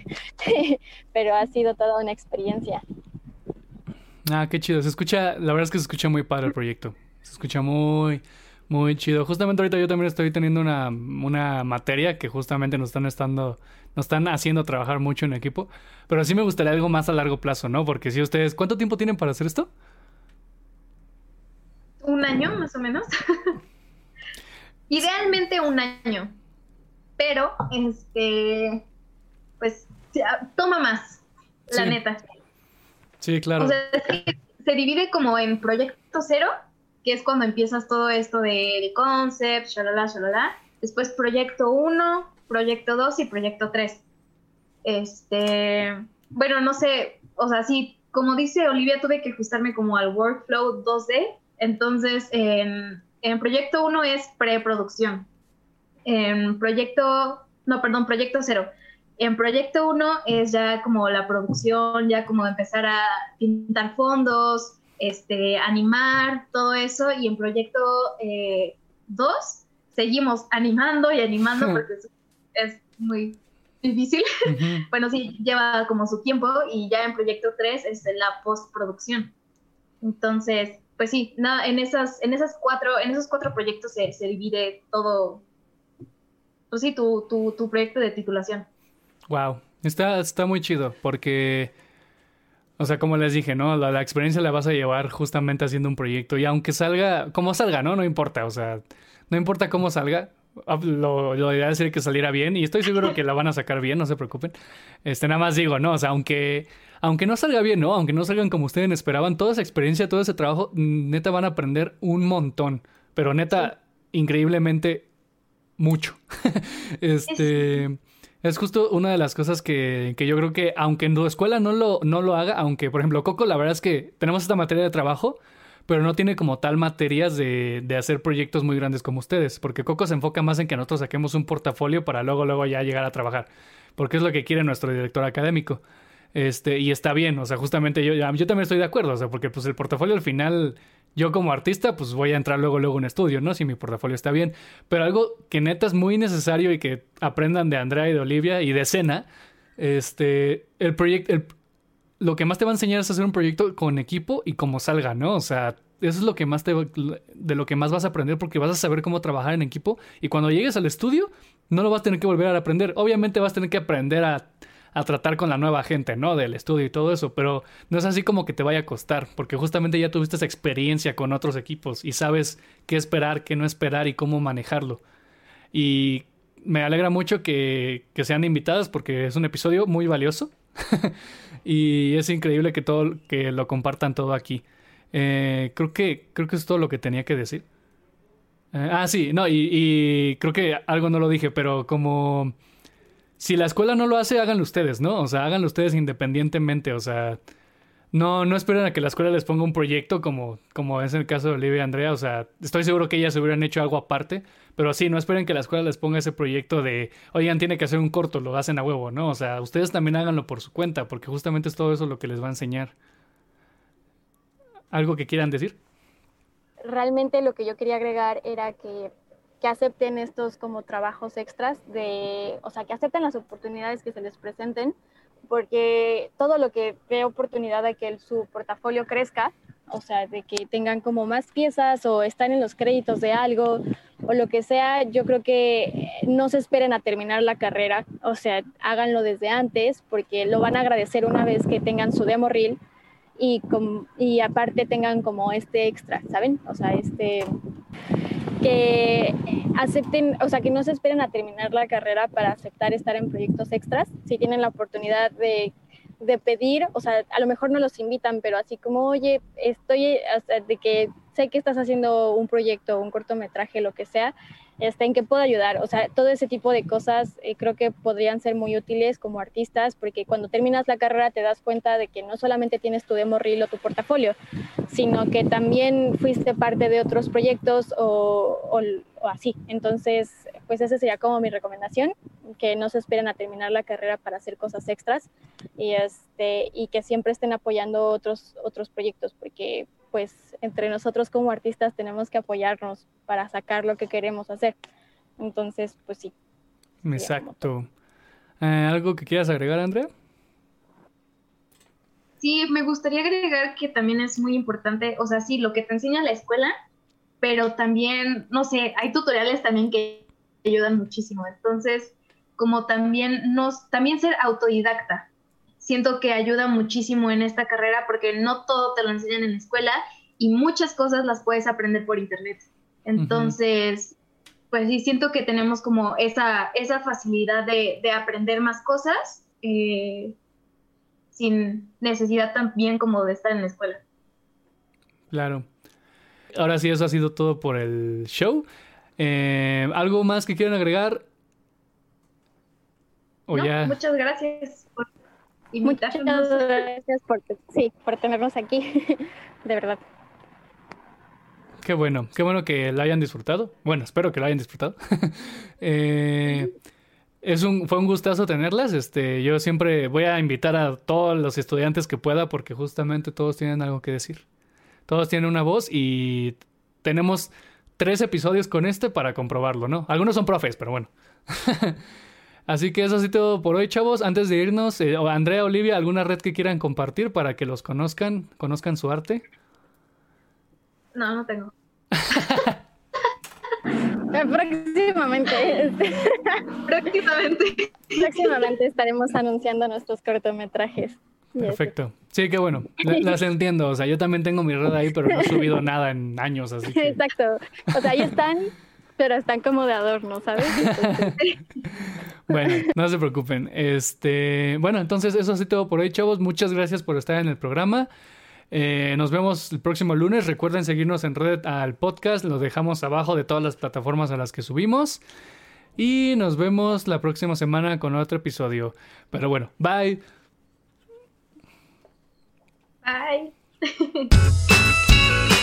Pero ha sido toda una experiencia. Ah, qué chido. Se escucha, la verdad es que se escucha muy padre el proyecto. Se escucha muy, muy chido. Justamente ahorita yo también estoy teniendo una, una materia que justamente nos están estando, nos están haciendo trabajar mucho en equipo. Pero sí me gustaría algo más a largo plazo, ¿no? Porque si ustedes, ¿cuánto tiempo tienen para hacer esto? Un año, más o menos. Idealmente un año. Pero, este, toma más, la neta. Sí, claro. O sea, se divide como en proyecto cero, que es cuando empiezas todo esto de, de concept, shalala, shalala. Después proyecto uno, proyecto dos y proyecto tres. Este, bueno, no sé, o sea, sí, como dice Olivia, tuve que ajustarme como al workflow 2D. Entonces, en, en proyecto uno es preproducción. En proyecto, no, perdón, proyecto cero en proyecto 1 es ya como la producción, ya como empezar a pintar fondos, este, animar, todo eso. Y en proyecto 2 eh, seguimos animando y animando porque es, muy difícil. bueno, sí, lleva como su tiempo y ya en proyecto 3 es la postproducción. Entonces, pues sí, nada, en esas, en esas cuatro, en esos cuatro proyectos se, se divide todo, pues sí, tu, tu, tu proyecto de titulación. Wow, está, está muy chido porque, o sea, como les dije, ¿no? La, experiencia la vas a llevar justamente haciendo un proyecto y aunque salga, como salga, ¿no? No importa, o sea, no importa cómo salga, lo, lo ideal sería que saliera bien y estoy seguro que la van a sacar bien, no se preocupen. Este, nada más digo, ¿no? O sea, aunque, aunque no salga bien, ¿no? Aunque no salgan como ustedes esperaban, toda esa experiencia, todo ese trabajo, neta van a aprender un montón, pero neta, increíblemente mucho. este... Es justo una de las cosas que, que, yo creo que, aunque en tu escuela no lo, no lo haga, aunque, por ejemplo, Coco, la verdad es que tenemos esta materia de trabajo, pero no tiene como tal materias de, de hacer proyectos muy grandes como ustedes, porque Coco se enfoca más en que nosotros saquemos un portafolio para luego, luego ya llegar a trabajar, porque es lo que quiere nuestro director académico. Este, y está bien, o sea, justamente yo, yo también estoy de acuerdo, o sea, porque pues el portafolio al final yo como artista, pues voy a entrar luego, luego en estudio, ¿no? Si mi portafolio está bien. Pero algo que neta es muy necesario y que aprendan de Andrea y de Olivia y de Cena, este, el proyecto, lo que más te va a enseñar es hacer un proyecto con equipo y cómo salga, ¿no? O sea, eso es lo que más te, de lo que más vas a aprender porque vas a saber cómo trabajar en equipo y cuando llegues al estudio no lo vas a tener que volver a aprender. Obviamente vas a tener que aprender a a tratar con la nueva gente, ¿no? Del estudio y todo eso, pero no es así como que te vaya a costar, porque justamente ya tuviste esa experiencia con otros equipos y sabes qué esperar, qué no esperar y cómo manejarlo. Y me alegra mucho que, que sean invitadas porque es un episodio muy valioso y es increíble que todo que lo compartan todo aquí. Eh, creo que creo que es todo lo que tenía que decir. Eh, ah, sí, no, y, y creo que algo no lo dije, pero como si la escuela no lo hace, háganlo ustedes, ¿no? O sea, háganlo ustedes independientemente, o sea, no, no esperen a que la escuela les ponga un proyecto como, como es el caso de Olivia y Andrea, o sea, estoy seguro que ellas hubieran hecho algo aparte, pero sí, no esperen que la escuela les ponga ese proyecto de, oigan, tiene que hacer un corto, lo hacen a huevo, ¿no? O sea, ustedes también háganlo por su cuenta, porque justamente es todo eso lo que les va a enseñar. ¿Algo que quieran decir? Realmente lo que yo quería agregar era que que acepten estos como trabajos extras, de, o sea, que acepten las oportunidades que se les presenten, porque todo lo que dé oportunidad de que su portafolio crezca, o sea, de que tengan como más piezas o están en los créditos de algo o lo que sea, yo creo que no se esperen a terminar la carrera, o sea, háganlo desde antes porque lo van a agradecer una vez que tengan su demo reel y, y aparte tengan como este extra, ¿saben? O sea, este que acepten, o sea, que no se esperen a terminar la carrera para aceptar estar en proyectos extras. Si tienen la oportunidad de, de pedir, o sea, a lo mejor no los invitan, pero así como, oye, estoy, de que sé que estás haciendo un proyecto, un cortometraje, lo que sea, este, ¿En qué puedo ayudar? O sea, todo ese tipo de cosas eh, creo que podrían ser muy útiles como artistas, porque cuando terminas la carrera te das cuenta de que no solamente tienes tu demo reel o tu portafolio, sino que también fuiste parte de otros proyectos o, o así. Entonces, pues esa sería como mi recomendación, que no se esperen a terminar la carrera para hacer cosas extras y, este, y que siempre estén apoyando otros, otros proyectos, porque pues entre nosotros como artistas tenemos que apoyarnos para sacar lo que queremos hacer. Entonces, pues sí. Exacto. Eh, ¿Algo que quieras agregar, Andrea? Sí, me gustaría agregar que también es muy importante, o sea, sí, lo que te enseña la escuela, pero también, no sé, hay tutoriales también que ayudan muchísimo. Entonces, como también nos, también ser autodidacta, siento que ayuda muchísimo en esta carrera porque no todo te lo enseñan en la escuela y muchas cosas las puedes aprender por internet. Entonces, pues sí, siento que tenemos como esa, esa facilidad de, aprender más cosas eh, sin necesidad también como de estar en la escuela. Claro. Ahora sí, eso ha sido todo por el show. Eh, ¿Algo más que quieran agregar? Muchas gracias por Muchas gracias por, sí, por tenernos aquí, de verdad. Qué bueno, qué bueno que la hayan disfrutado. Bueno, espero que la hayan disfrutado. Eh, es un, fue un gustazo tenerlas. Este, yo siempre voy a invitar a todos los estudiantes que pueda porque justamente todos tienen algo que decir. Todos tienen una voz y tenemos tres episodios con este para comprobarlo, ¿no? Algunos son profes, pero bueno. Así que eso ha todo por hoy, chavos. Antes de irnos, eh, Andrea, Olivia, ¿alguna red que quieran compartir para que los conozcan, conozcan su arte? No, no tengo. Próximamente. Próximamente. Próximamente estaremos anunciando nuestros cortometrajes. Perfecto. Sí, qué bueno. Las entiendo. O sea, yo también tengo mi red ahí, pero no he subido nada en años, así Exacto. O sea, ahí están, pero están como de adorno, ¿sabes? Bueno, no se preocupen. Este, bueno, entonces eso ha todo por hoy, chavos. Muchas gracias por estar en el programa. Eh, nos vemos el próximo lunes. Recuerden seguirnos en red al podcast. Lo dejamos abajo de todas las plataformas a las que subimos. Y nos vemos la próxima semana con otro episodio. Pero bueno, bye. Bye.